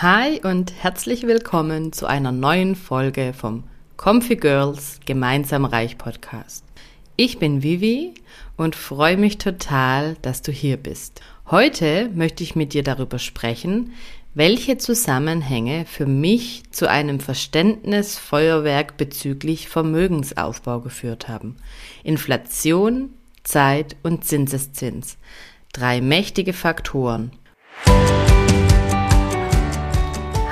Hi und herzlich willkommen zu einer neuen Folge vom Comfy Girls Gemeinsam Reich Podcast. Ich bin Vivi und freue mich total, dass du hier bist. Heute möchte ich mit dir darüber sprechen, welche Zusammenhänge für mich zu einem Verständnisfeuerwerk bezüglich Vermögensaufbau geführt haben. Inflation, Zeit und Zinseszins. Drei mächtige Faktoren.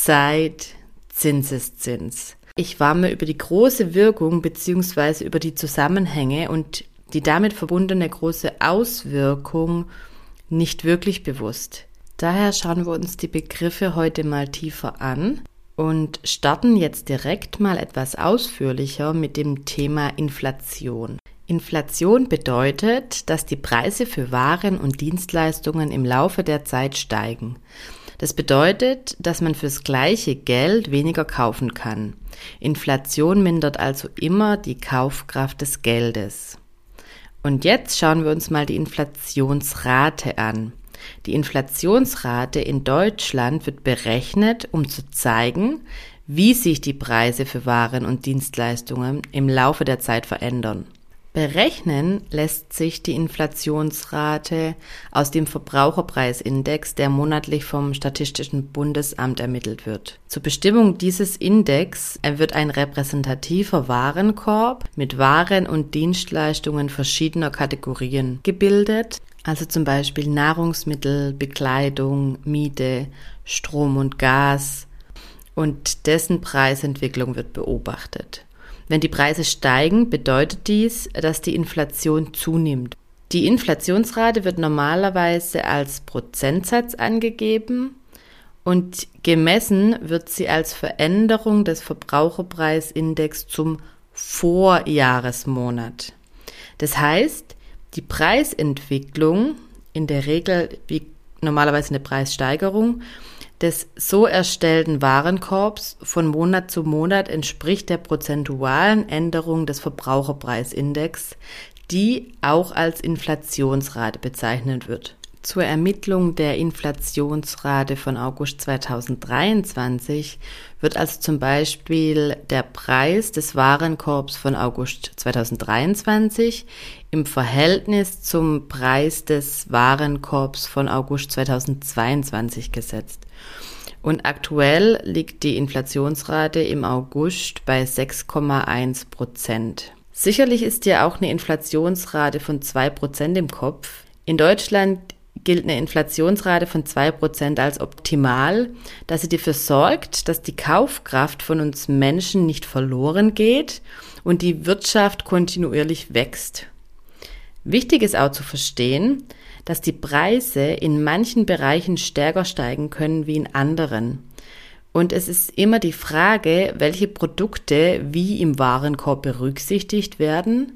Zeit, Zinseszins. Ich war mir über die große Wirkung bzw. über die Zusammenhänge und die damit verbundene große Auswirkung nicht wirklich bewusst. Daher schauen wir uns die Begriffe heute mal tiefer an und starten jetzt direkt mal etwas ausführlicher mit dem Thema Inflation. Inflation bedeutet, dass die Preise für Waren und Dienstleistungen im Laufe der Zeit steigen. Das bedeutet, dass man fürs gleiche Geld weniger kaufen kann. Inflation mindert also immer die Kaufkraft des Geldes. Und jetzt schauen wir uns mal die Inflationsrate an. Die Inflationsrate in Deutschland wird berechnet, um zu zeigen, wie sich die Preise für Waren und Dienstleistungen im Laufe der Zeit verändern. Berechnen lässt sich die Inflationsrate aus dem Verbraucherpreisindex, der monatlich vom Statistischen Bundesamt ermittelt wird. Zur Bestimmung dieses Index wird ein repräsentativer Warenkorb mit Waren und Dienstleistungen verschiedener Kategorien gebildet, also zum Beispiel Nahrungsmittel, Bekleidung, Miete, Strom und Gas, und dessen Preisentwicklung wird beobachtet. Wenn die Preise steigen, bedeutet dies, dass die Inflation zunimmt. Die Inflationsrate wird normalerweise als Prozentsatz angegeben und gemessen wird sie als Veränderung des Verbraucherpreisindex zum Vorjahresmonat. Das heißt, die Preisentwicklung, in der Regel wie normalerweise eine Preissteigerung, des so erstellten Warenkorbs von Monat zu Monat entspricht der prozentualen Änderung des Verbraucherpreisindex, die auch als Inflationsrate bezeichnet wird. Zur Ermittlung der Inflationsrate von August 2023 wird also zum Beispiel der Preis des Warenkorbs von August 2023 im Verhältnis zum Preis des Warenkorbs von August 2022 gesetzt. Und aktuell liegt die Inflationsrate im August bei 6,1 Prozent. Sicherlich ist ja auch eine Inflationsrate von 2 Prozent im Kopf. In Deutschland gilt eine Inflationsrate von 2 Prozent als optimal, da sie dafür sorgt, dass die Kaufkraft von uns Menschen nicht verloren geht und die Wirtschaft kontinuierlich wächst. Wichtig ist auch zu verstehen, dass die Preise in manchen Bereichen stärker steigen können wie in anderen. Und es ist immer die Frage, welche Produkte wie im Warenkorb berücksichtigt werden.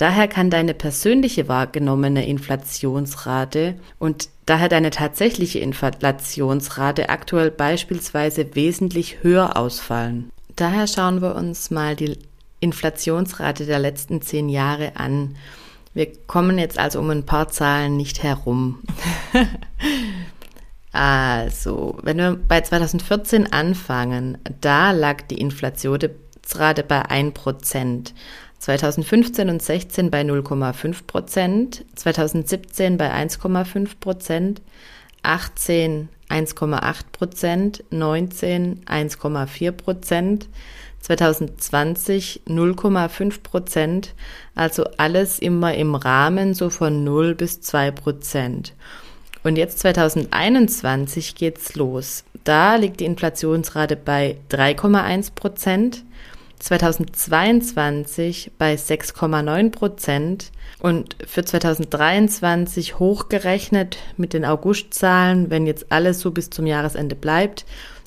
Daher kann deine persönliche wahrgenommene Inflationsrate und daher deine tatsächliche Inflationsrate aktuell beispielsweise wesentlich höher ausfallen. Daher schauen wir uns mal die Inflationsrate der letzten zehn Jahre an wir kommen jetzt also um ein paar Zahlen nicht herum. also, wenn wir bei 2014 anfangen, da lag die Inflationsrate bei 1%. 2015 und 16 bei 0,5 Prozent, 2017 bei 1,5 Prozent, 18 1,8 Prozent, 19 1,4 Prozent, 2020 0,5 Prozent, also alles immer im Rahmen so von 0 bis 2 Prozent. Und jetzt 2021 geht's los. Da liegt die Inflationsrate bei 3,1 Prozent, 2022 bei 6,9 Prozent und für 2023 hochgerechnet mit den Augustzahlen, wenn jetzt alles so bis zum Jahresende bleibt,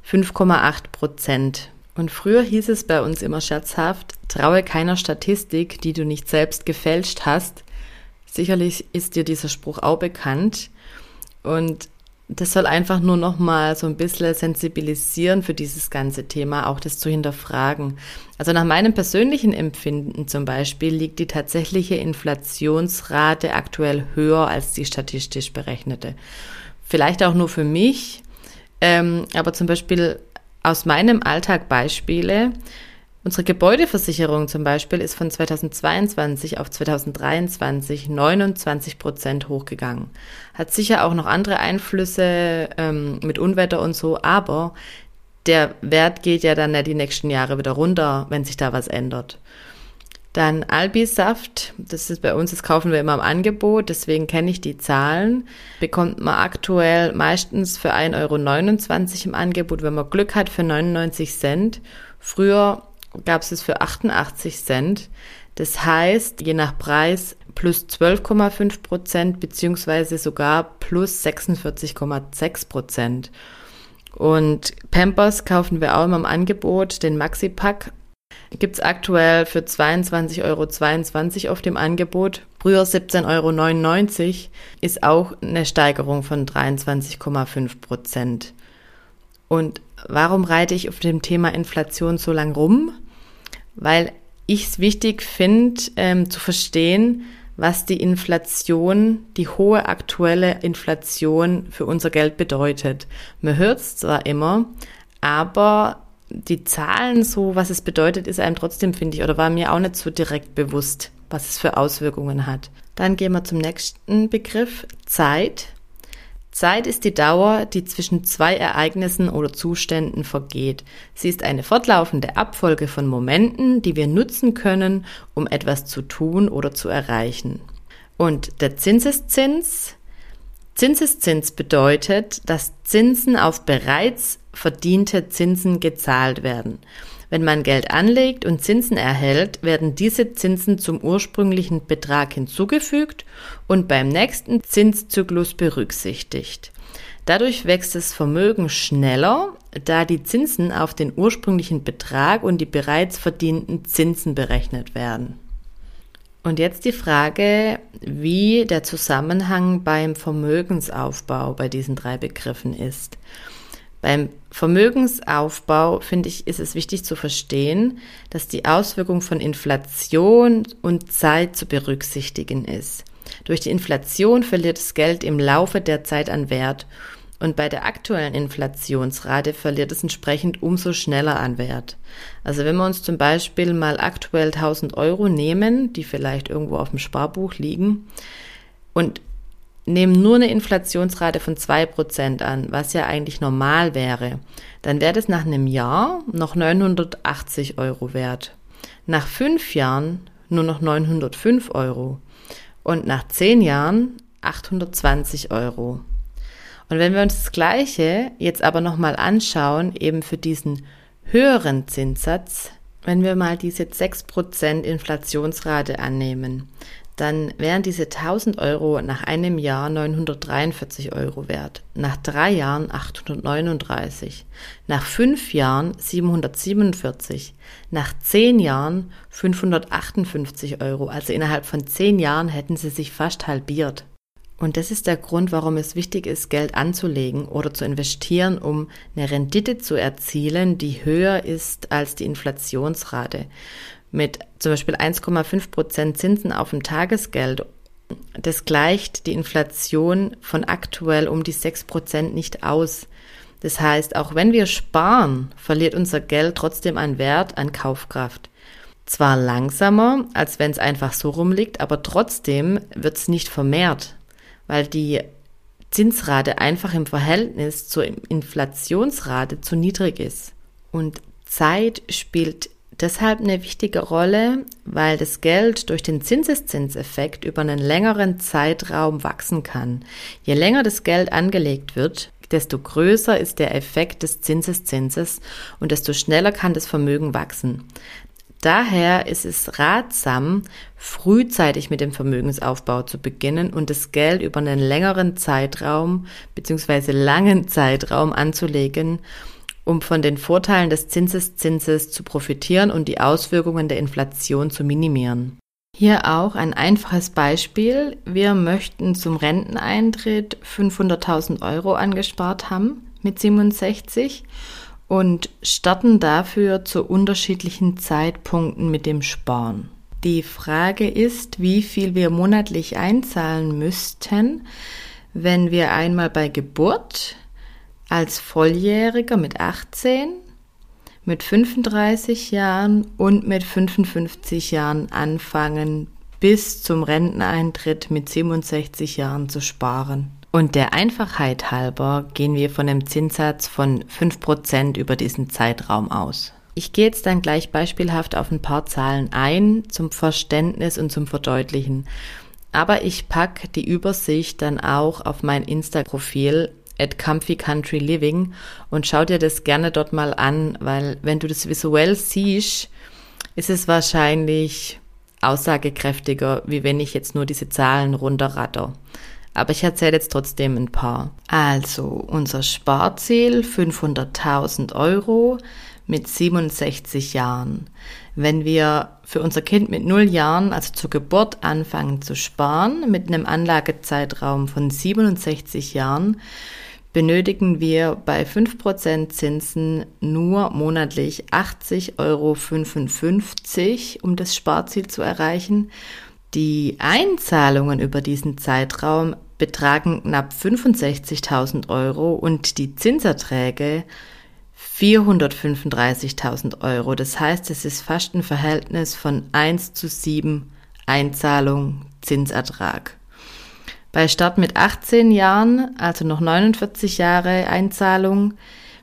5,8 Prozent. Und früher hieß es bei uns immer scherzhaft, traue keiner Statistik, die du nicht selbst gefälscht hast. Sicherlich ist dir dieser Spruch auch bekannt. Und das soll einfach nur noch mal so ein bisschen sensibilisieren für dieses ganze Thema, auch das zu hinterfragen. Also nach meinem persönlichen Empfinden zum Beispiel liegt die tatsächliche Inflationsrate aktuell höher als die statistisch berechnete. Vielleicht auch nur für mich, ähm, aber zum Beispiel aus meinem Alltag Beispiele. Unsere Gebäudeversicherung zum Beispiel ist von 2022 auf 2023 29 Prozent hochgegangen. Hat sicher auch noch andere Einflüsse ähm, mit Unwetter und so, aber der Wert geht ja dann nicht die nächsten Jahre wieder runter, wenn sich da was ändert. Dann Albi-Saft, das ist bei uns, das kaufen wir immer im Angebot, deswegen kenne ich die Zahlen. Bekommt man aktuell meistens für 1,29 Euro im Angebot, wenn man Glück hat, für 99 Cent. Früher gab es es für 88 Cent. Das heißt, je nach Preis plus 12,5 Prozent beziehungsweise sogar plus 46,6 Prozent. Und Pampers kaufen wir auch immer im Angebot, den Maxi-Pack. Gibt es aktuell für 22,22 Euro 22 auf dem Angebot. Früher 17,99 Euro ist auch eine Steigerung von 23,5 Prozent. Und warum reite ich auf dem Thema Inflation so lang rum? weil ich es wichtig finde, ähm, zu verstehen, was die Inflation, die hohe aktuelle Inflation für unser Geld bedeutet. Man hört es zwar immer, aber die Zahlen so, was es bedeutet, ist einem trotzdem, finde ich, oder war mir auch nicht so direkt bewusst, was es für Auswirkungen hat. Dann gehen wir zum nächsten Begriff, Zeit. Zeit ist die Dauer, die zwischen zwei Ereignissen oder Zuständen vergeht. Sie ist eine fortlaufende Abfolge von Momenten, die wir nutzen können, um etwas zu tun oder zu erreichen. Und der Zinseszins? Zinseszins bedeutet, dass Zinsen auf bereits verdiente Zinsen gezahlt werden. Wenn man Geld anlegt und Zinsen erhält, werden diese Zinsen zum ursprünglichen Betrag hinzugefügt und beim nächsten Zinszyklus berücksichtigt. Dadurch wächst das Vermögen schneller, da die Zinsen auf den ursprünglichen Betrag und die bereits verdienten Zinsen berechnet werden. Und jetzt die Frage, wie der Zusammenhang beim Vermögensaufbau bei diesen drei Begriffen ist. Beim Vermögensaufbau finde ich, ist es wichtig zu verstehen, dass die Auswirkung von Inflation und Zeit zu berücksichtigen ist. Durch die Inflation verliert das Geld im Laufe der Zeit an Wert und bei der aktuellen Inflationsrate verliert es entsprechend umso schneller an Wert. Also wenn wir uns zum Beispiel mal aktuell 1000 Euro nehmen, die vielleicht irgendwo auf dem Sparbuch liegen und nehmen nur eine Inflationsrate von zwei Prozent an, was ja eigentlich normal wäre, dann wäre das nach einem Jahr noch 980 Euro wert. Nach fünf Jahren nur noch 905 Euro. Und nach zehn Jahren 820 Euro. Und wenn wir uns das Gleiche jetzt aber nochmal anschauen, eben für diesen höheren Zinssatz, wenn wir mal diese 6% Inflationsrate annehmen, dann wären diese 1000 Euro nach einem Jahr 943 Euro wert, nach drei Jahren 839, nach fünf Jahren 747, nach zehn Jahren 558 Euro. Also innerhalb von zehn Jahren hätten sie sich fast halbiert. Und das ist der Grund, warum es wichtig ist, Geld anzulegen oder zu investieren, um eine Rendite zu erzielen, die höher ist als die Inflationsrate mit zum Beispiel 1,5 Prozent Zinsen auf dem Tagesgeld, das gleicht die Inflation von aktuell um die 6 Prozent nicht aus. Das heißt, auch wenn wir sparen, verliert unser Geld trotzdem an Wert, an Kaufkraft. Zwar langsamer, als wenn es einfach so rumliegt, aber trotzdem wird es nicht vermehrt, weil die Zinsrate einfach im Verhältnis zur Inflationsrate zu niedrig ist. Und Zeit spielt deshalb eine wichtige Rolle, weil das Geld durch den Zinseszinseffekt über einen längeren Zeitraum wachsen kann. Je länger das Geld angelegt wird, desto größer ist der Effekt des Zinseszinses und desto schneller kann das Vermögen wachsen. Daher ist es ratsam, frühzeitig mit dem Vermögensaufbau zu beginnen und das Geld über einen längeren Zeitraum bzw. langen Zeitraum anzulegen um von den Vorteilen des Zinseszinses zu profitieren und die Auswirkungen der Inflation zu minimieren. Hier auch ein einfaches Beispiel. Wir möchten zum Renteneintritt 500.000 Euro angespart haben mit 67 und starten dafür zu unterschiedlichen Zeitpunkten mit dem Sparen. Die Frage ist, wie viel wir monatlich einzahlen müssten, wenn wir einmal bei Geburt als Volljähriger mit 18 mit 35 Jahren und mit 55 Jahren anfangen, bis zum Renteneintritt mit 67 Jahren zu sparen. Und der Einfachheit halber gehen wir von einem Zinssatz von 5% über diesen Zeitraum aus. Ich gehe jetzt dann gleich beispielhaft auf ein paar Zahlen ein zum Verständnis und zum Verdeutlichen. Aber ich packe die Übersicht dann auch auf mein Insta-Profil at Comfy Country Living und schau dir das gerne dort mal an, weil wenn du das visuell siehst, ist es wahrscheinlich aussagekräftiger, wie wenn ich jetzt nur diese Zahlen runterratter. Aber ich erzähle jetzt trotzdem ein paar. Also, unser Sparziel 500.000 Euro mit 67 Jahren. Wenn wir für unser Kind mit 0 Jahren, also zur Geburt, anfangen zu sparen, mit einem Anlagezeitraum von 67 Jahren, benötigen wir bei 5% Zinsen nur monatlich 80,55 Euro, um das Sparziel zu erreichen. Die Einzahlungen über diesen Zeitraum betragen knapp 65.000 Euro und die Zinserträge 435.000 Euro. Das heißt, es ist fast ein Verhältnis von 1 zu 7 Einzahlung Zinsertrag. Bei Start mit 18 Jahren, also noch 49 Jahre Einzahlung,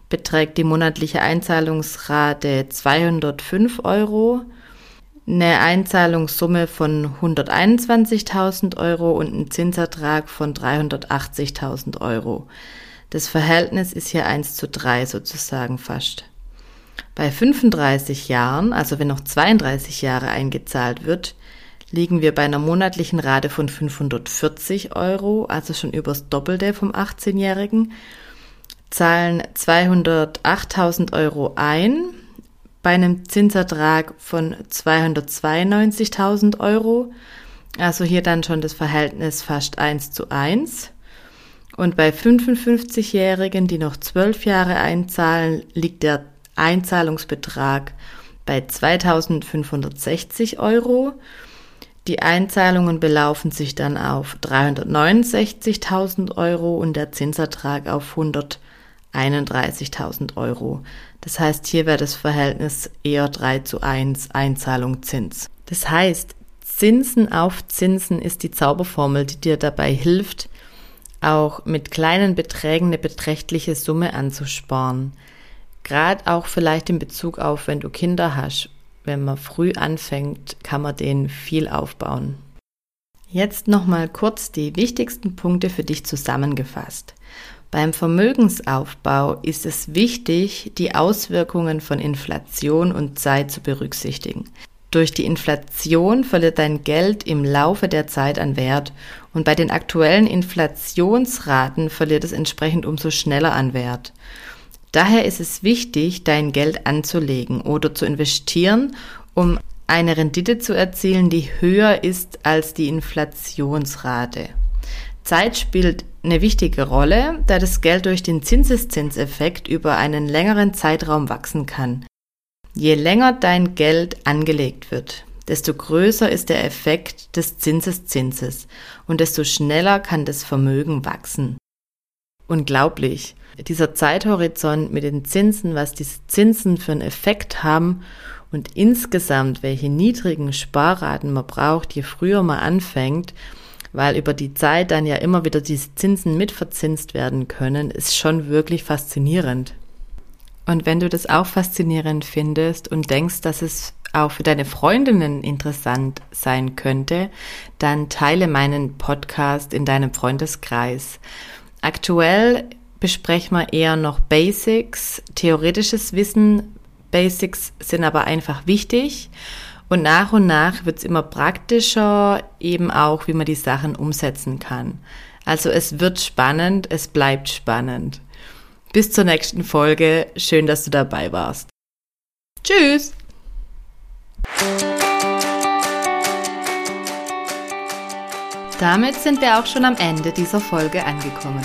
beträgt die monatliche Einzahlungsrate 205 Euro, eine Einzahlungssumme von 121.000 Euro und ein Zinsertrag von 380.000 Euro. Das Verhältnis ist hier 1 zu 3 sozusagen fast. Bei 35 Jahren, also wenn noch 32 Jahre eingezahlt wird, liegen wir bei einer monatlichen Rate von 540 Euro, also schon übers Doppelte vom 18-Jährigen, zahlen 208.000 Euro ein, bei einem Zinsertrag von 292.000 Euro, also hier dann schon das Verhältnis fast 1 zu 1. Und bei 55-Jährigen, die noch 12 Jahre einzahlen, liegt der Einzahlungsbetrag bei 2560 Euro. Die Einzahlungen belaufen sich dann auf 369.000 Euro und der Zinsertrag auf 131.000 Euro. Das heißt, hier wäre das Verhältnis eher 3 zu 1 Einzahlung Zins. Das heißt, Zinsen auf Zinsen ist die Zauberformel, die dir dabei hilft, auch mit kleinen Beträgen eine beträchtliche Summe anzusparen. Gerade auch vielleicht in Bezug auf, wenn du Kinder hast. Wenn man früh anfängt, kann man denen viel aufbauen. Jetzt nochmal kurz die wichtigsten Punkte für dich zusammengefasst. Beim Vermögensaufbau ist es wichtig, die Auswirkungen von Inflation und Zeit zu berücksichtigen. Durch die Inflation verliert dein Geld im Laufe der Zeit an Wert und bei den aktuellen Inflationsraten verliert es entsprechend umso schneller an Wert. Daher ist es wichtig, dein Geld anzulegen oder zu investieren, um eine Rendite zu erzielen, die höher ist als die Inflationsrate. Zeit spielt eine wichtige Rolle, da das Geld durch den Zinseszinseffekt über einen längeren Zeitraum wachsen kann. Je länger dein Geld angelegt wird, desto größer ist der Effekt des Zinseszinses und desto schneller kann das Vermögen wachsen. Unglaublich. Dieser Zeithorizont mit den Zinsen, was diese Zinsen für einen Effekt haben und insgesamt, welche niedrigen Sparraten man braucht, je früher man anfängt, weil über die Zeit dann ja immer wieder diese Zinsen mitverzinst werden können, ist schon wirklich faszinierend. Und wenn du das auch faszinierend findest und denkst, dass es auch für deine Freundinnen interessant sein könnte, dann teile meinen Podcast in deinem Freundeskreis. Aktuell besprechen wir eher noch Basics, theoretisches Wissen. Basics sind aber einfach wichtig. Und nach und nach wird es immer praktischer, eben auch, wie man die Sachen umsetzen kann. Also es wird spannend, es bleibt spannend. Bis zur nächsten Folge. Schön, dass du dabei warst. Tschüss. Damit sind wir auch schon am Ende dieser Folge angekommen.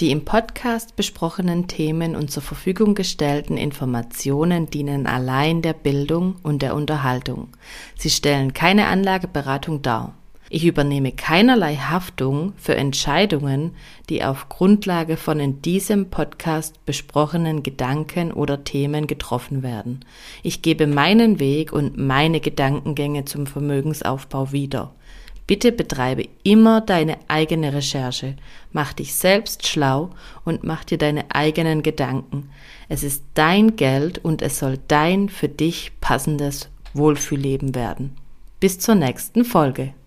die im Podcast besprochenen Themen und zur Verfügung gestellten Informationen dienen allein der Bildung und der Unterhaltung. Sie stellen keine Anlageberatung dar. Ich übernehme keinerlei Haftung für Entscheidungen, die auf Grundlage von in diesem Podcast besprochenen Gedanken oder Themen getroffen werden. Ich gebe meinen Weg und meine Gedankengänge zum Vermögensaufbau wieder. Bitte betreibe immer deine eigene Recherche, mach dich selbst schlau und mach dir deine eigenen Gedanken. Es ist dein Geld und es soll dein für dich passendes Wohlfühlleben werden. Bis zur nächsten Folge.